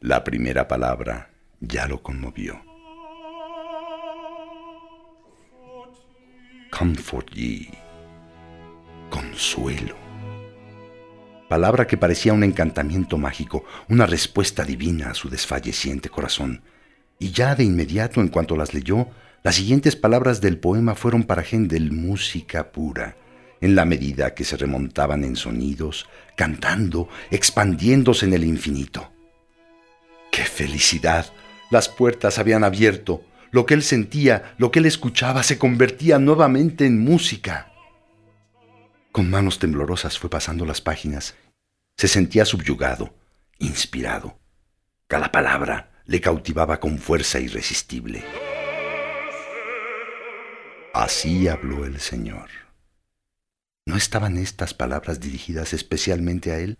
La primera palabra ya lo conmovió. Comfort ye. Consuelo. Palabra que parecía un encantamiento mágico, una respuesta divina a su desfalleciente corazón. Y ya de inmediato, en cuanto las leyó, las siguientes palabras del poema fueron para Händel música pura, en la medida que se remontaban en sonidos, cantando, expandiéndose en el infinito. ¡Qué felicidad! Las puertas habían abierto. Lo que él sentía, lo que él escuchaba, se convertía nuevamente en música. Con manos temblorosas fue pasando las páginas. Se sentía subyugado, inspirado. Cada palabra le cautivaba con fuerza irresistible. Así habló el Señor. ¿No estaban estas palabras dirigidas especialmente a él?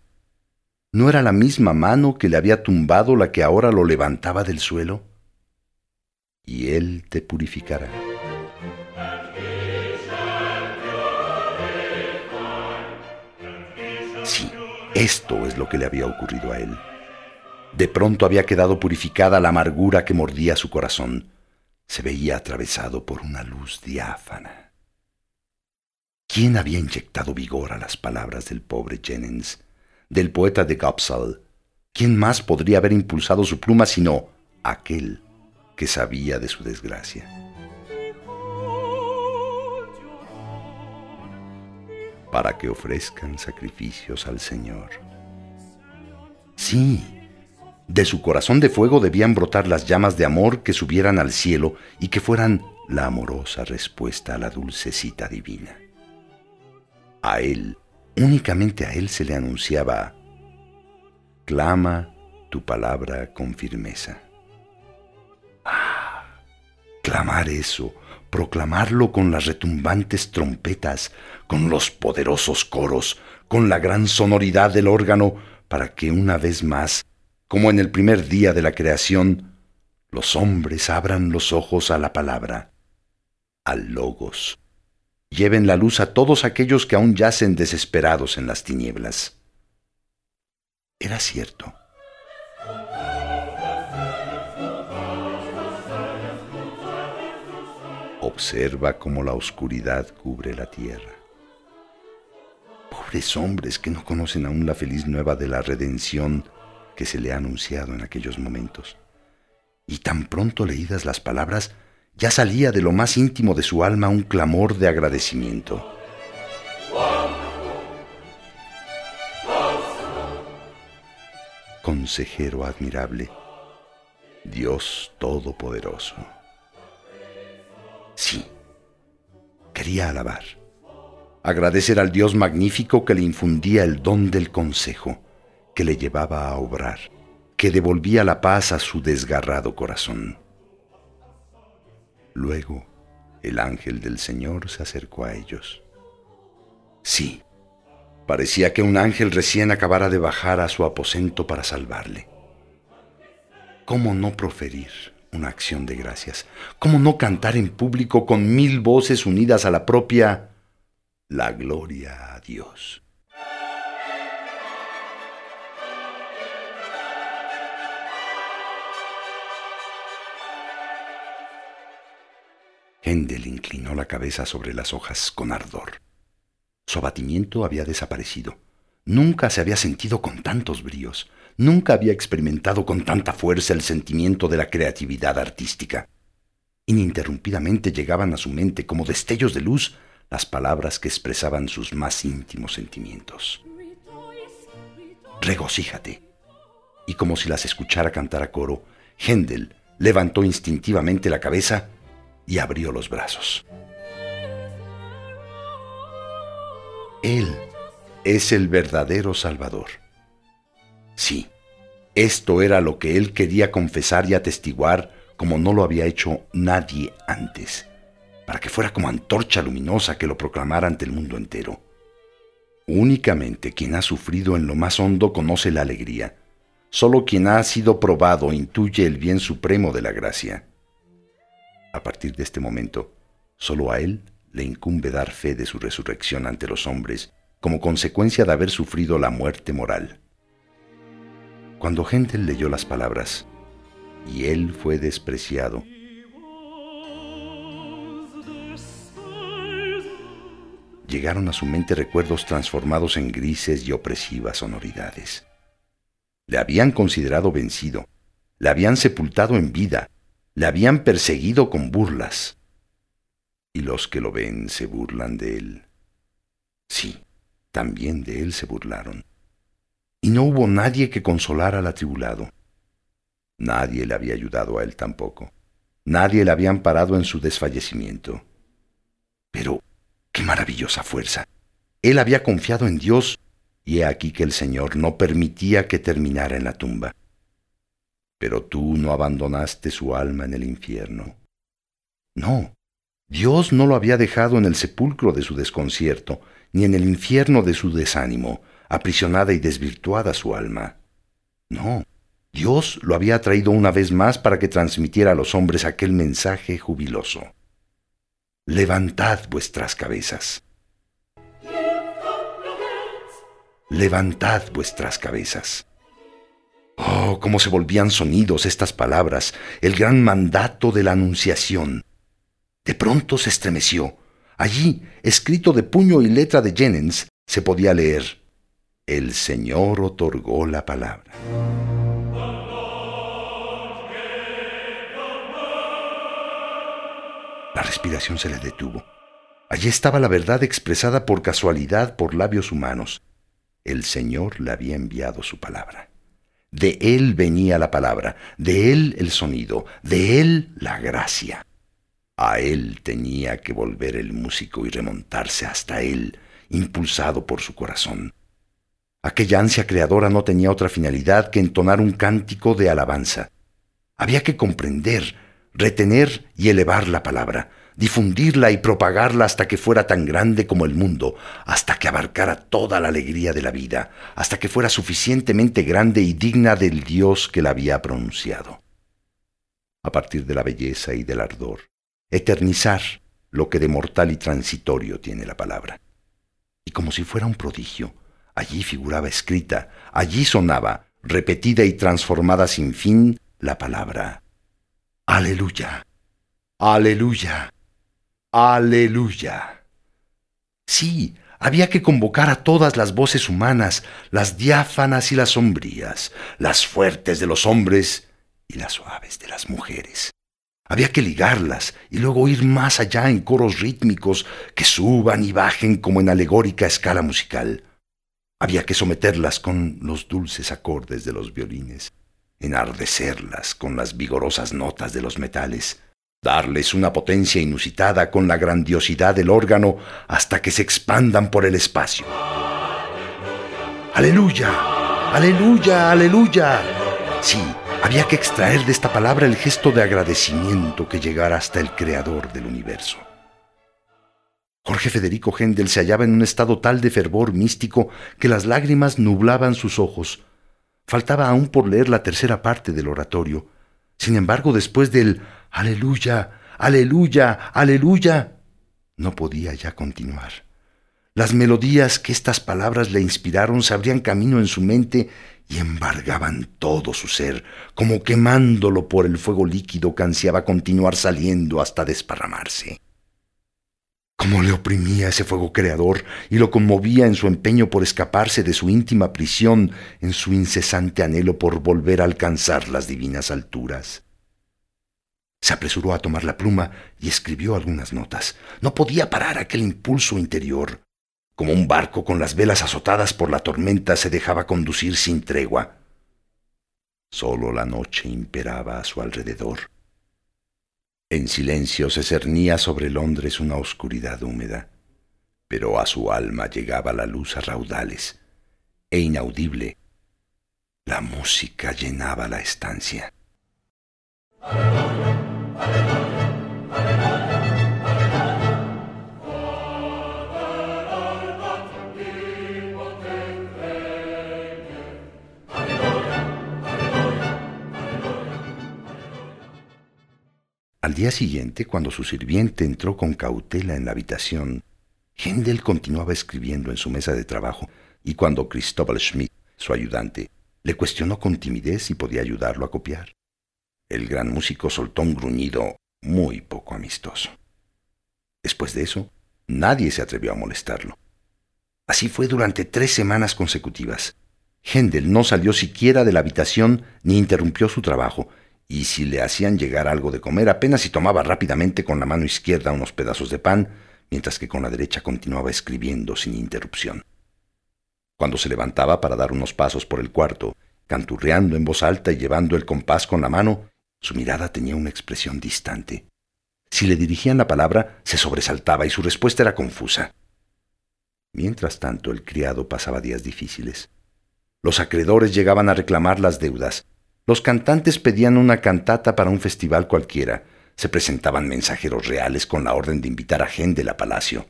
¿No era la misma mano que le había tumbado la que ahora lo levantaba del suelo? Y él te purificará. Sí, esto es lo que le había ocurrido a él. De pronto había quedado purificada la amargura que mordía su corazón. Se veía atravesado por una luz diáfana. ¿Quién había inyectado vigor a las palabras del pobre Jennings, del poeta de Gopsall? ¿Quién más podría haber impulsado su pluma sino aquel que sabía de su desgracia? Para que ofrezcan sacrificios al Señor. Sí, de su corazón de fuego debían brotar las llamas de amor que subieran al cielo y que fueran la amorosa respuesta a la dulce cita divina. A él, únicamente a él se le anunciaba, clama tu palabra con firmeza. Ah, clamar eso, proclamarlo con las retumbantes trompetas, con los poderosos coros, con la gran sonoridad del órgano, para que una vez más, como en el primer día de la creación, los hombres abran los ojos a la palabra, al logos, lleven la luz a todos aquellos que aún yacen desesperados en las tinieblas. Era cierto. Observa cómo la oscuridad cubre la tierra. Pobres hombres que no conocen aún la feliz nueva de la redención que se le ha anunciado en aquellos momentos. Y tan pronto leídas las palabras, ya salía de lo más íntimo de su alma un clamor de agradecimiento. Consejero admirable, Dios Todopoderoso. Sí, quería alabar, agradecer al Dios magnífico que le infundía el don del consejo, que le llevaba a obrar, que devolvía la paz a su desgarrado corazón. Luego, el ángel del Señor se acercó a ellos. Sí, parecía que un ángel recién acabara de bajar a su aposento para salvarle. ¿Cómo no proferir una acción de gracias? ¿Cómo no cantar en público con mil voces unidas a la propia la gloria a Dios? Hendel inclinó la cabeza sobre las hojas con ardor. Su abatimiento había desaparecido. Nunca se había sentido con tantos bríos, nunca había experimentado con tanta fuerza el sentimiento de la creatividad artística. Ininterrumpidamente llegaban a su mente como destellos de luz las palabras que expresaban sus más íntimos sentimientos. Regocíjate. Y como si las escuchara cantar a coro, Händel levantó instintivamente la cabeza y abrió los brazos. Él es el verdadero Salvador. Sí, esto era lo que él quería confesar y atestiguar como no lo había hecho nadie antes, para que fuera como antorcha luminosa que lo proclamara ante el mundo entero. Únicamente quien ha sufrido en lo más hondo conoce la alegría. Solo quien ha sido probado intuye el bien supremo de la gracia. A partir de este momento, solo a Él le incumbe dar fe de su resurrección ante los hombres como consecuencia de haber sufrido la muerte moral. Cuando Händel leyó las palabras, y él fue despreciado, llegaron a su mente recuerdos transformados en grises y opresivas sonoridades. Le habían considerado vencido, le habían sepultado en vida, le habían perseguido con burlas. Y los que lo ven se burlan de él. Sí, también de él se burlaron. Y no hubo nadie que consolara al atribulado. Nadie le había ayudado a él tampoco. Nadie le había amparado en su desfallecimiento. Pero ¡Qué maravillosa fuerza! Él había confiado en Dios y he aquí que el Señor no permitía que terminara en la tumba. Pero tú no abandonaste su alma en el infierno. No, Dios no lo había dejado en el sepulcro de su desconcierto, ni en el infierno de su desánimo, aprisionada y desvirtuada su alma. No, Dios lo había traído una vez más para que transmitiera a los hombres aquel mensaje jubiloso levantad vuestras cabezas. Levantad vuestras cabezas. Oh, cómo se volvían sonidos estas palabras, el gran mandato de la Anunciación. De pronto se estremeció. Allí, escrito de puño y letra de Jennings, se podía leer, El Señor otorgó la palabra. La respiración se le detuvo. Allí estaba la verdad expresada por casualidad por labios humanos. El Señor le había enviado su palabra. De Él venía la palabra, de Él el sonido, de Él la gracia. A Él tenía que volver el músico y remontarse hasta Él, impulsado por su corazón. Aquella ansia creadora no tenía otra finalidad que entonar un cántico de alabanza. Había que comprender, retener y elevar la palabra, difundirla y propagarla hasta que fuera tan grande como el mundo, hasta que abarcara toda la alegría de la vida, hasta que fuera suficientemente grande y digna del Dios que la había pronunciado. A partir de la belleza y del ardor, eternizar lo que de mortal y transitorio tiene la palabra. Y como si fuera un prodigio, allí figuraba escrita, allí sonaba, repetida y transformada sin fin, la palabra Aleluya, aleluya, aleluya. Sí, había que convocar a todas las voces humanas, las diáfanas y las sombrías, las fuertes de los hombres y las suaves de las mujeres. Había que ligarlas y luego ir más allá en coros rítmicos que suban y bajen como en alegórica escala musical. Había que someterlas con los dulces acordes de los violines enardecerlas con las vigorosas notas de los metales, darles una potencia inusitada con la grandiosidad del órgano hasta que se expandan por el espacio. Aleluya, aleluya, aleluya. Sí, había que extraer de esta palabra el gesto de agradecimiento que llegara hasta el creador del universo. Jorge Federico Händel se hallaba en un estado tal de fervor místico que las lágrimas nublaban sus ojos, Faltaba aún por leer la tercera parte del oratorio. Sin embargo, después del Aleluya, aleluya, aleluya, no podía ya continuar. Las melodías que estas palabras le inspiraron se abrían camino en su mente y embargaban todo su ser, como quemándolo por el fuego líquido que ansiaba continuar saliendo hasta desparramarse. Cómo le oprimía ese fuego creador y lo conmovía en su empeño por escaparse de su íntima prisión, en su incesante anhelo por volver a alcanzar las divinas alturas. Se apresuró a tomar la pluma y escribió algunas notas. No podía parar aquel impulso interior. Como un barco con las velas azotadas por la tormenta se dejaba conducir sin tregua. Solo la noche imperaba a su alrededor en silencio se cernía sobre Londres una oscuridad húmeda, pero a su alma llegaba la luz a raudales, e inaudible, la música llenaba la estancia. Al día siguiente, cuando su sirviente entró con cautela en la habitación, Händel continuaba escribiendo en su mesa de trabajo, y cuando Cristóbal Schmidt, su ayudante, le cuestionó con timidez si podía ayudarlo a copiar. El gran músico soltó un gruñido muy poco amistoso. Después de eso, nadie se atrevió a molestarlo. Así fue durante tres semanas consecutivas. Händel no salió siquiera de la habitación ni interrumpió su trabajo, y si le hacían llegar algo de comer apenas si tomaba rápidamente con la mano izquierda unos pedazos de pan, mientras que con la derecha continuaba escribiendo sin interrupción. Cuando se levantaba para dar unos pasos por el cuarto, canturreando en voz alta y llevando el compás con la mano, su mirada tenía una expresión distante. Si le dirigían la palabra, se sobresaltaba y su respuesta era confusa. Mientras tanto, el criado pasaba días difíciles. Los acreedores llegaban a reclamar las deudas. Los cantantes pedían una cantata para un festival cualquiera. Se presentaban mensajeros reales con la orden de invitar a Händel a palacio.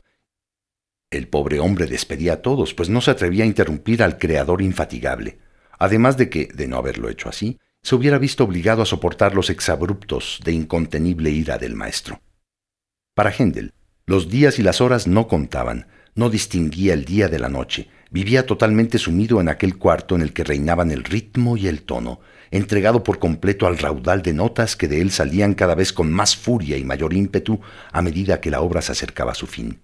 El pobre hombre despedía a todos, pues no se atrevía a interrumpir al creador infatigable, además de que, de no haberlo hecho así, se hubiera visto obligado a soportar los exabruptos de incontenible ira del maestro. Para Händel, los días y las horas no contaban, no distinguía el día de la noche, Vivía totalmente sumido en aquel cuarto en el que reinaban el ritmo y el tono, entregado por completo al raudal de notas que de él salían cada vez con más furia y mayor ímpetu a medida que la obra se acercaba a su fin.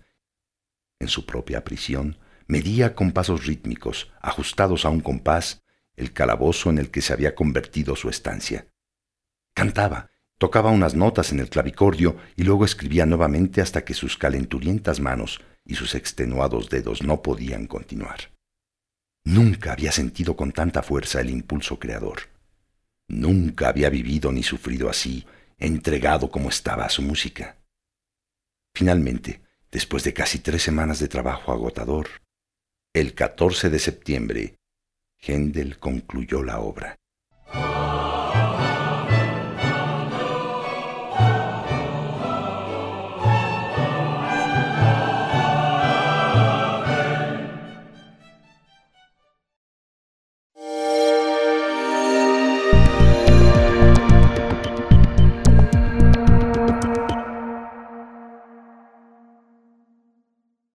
En su propia prisión, medía con pasos rítmicos, ajustados a un compás, el calabozo en el que se había convertido su estancia. Cantaba, tocaba unas notas en el clavicordio y luego escribía nuevamente hasta que sus calenturientas manos y sus extenuados dedos no podían continuar. Nunca había sentido con tanta fuerza el impulso creador. Nunca había vivido ni sufrido así, entregado como estaba a su música. Finalmente, después de casi tres semanas de trabajo agotador, el 14 de septiembre, Händel concluyó la obra.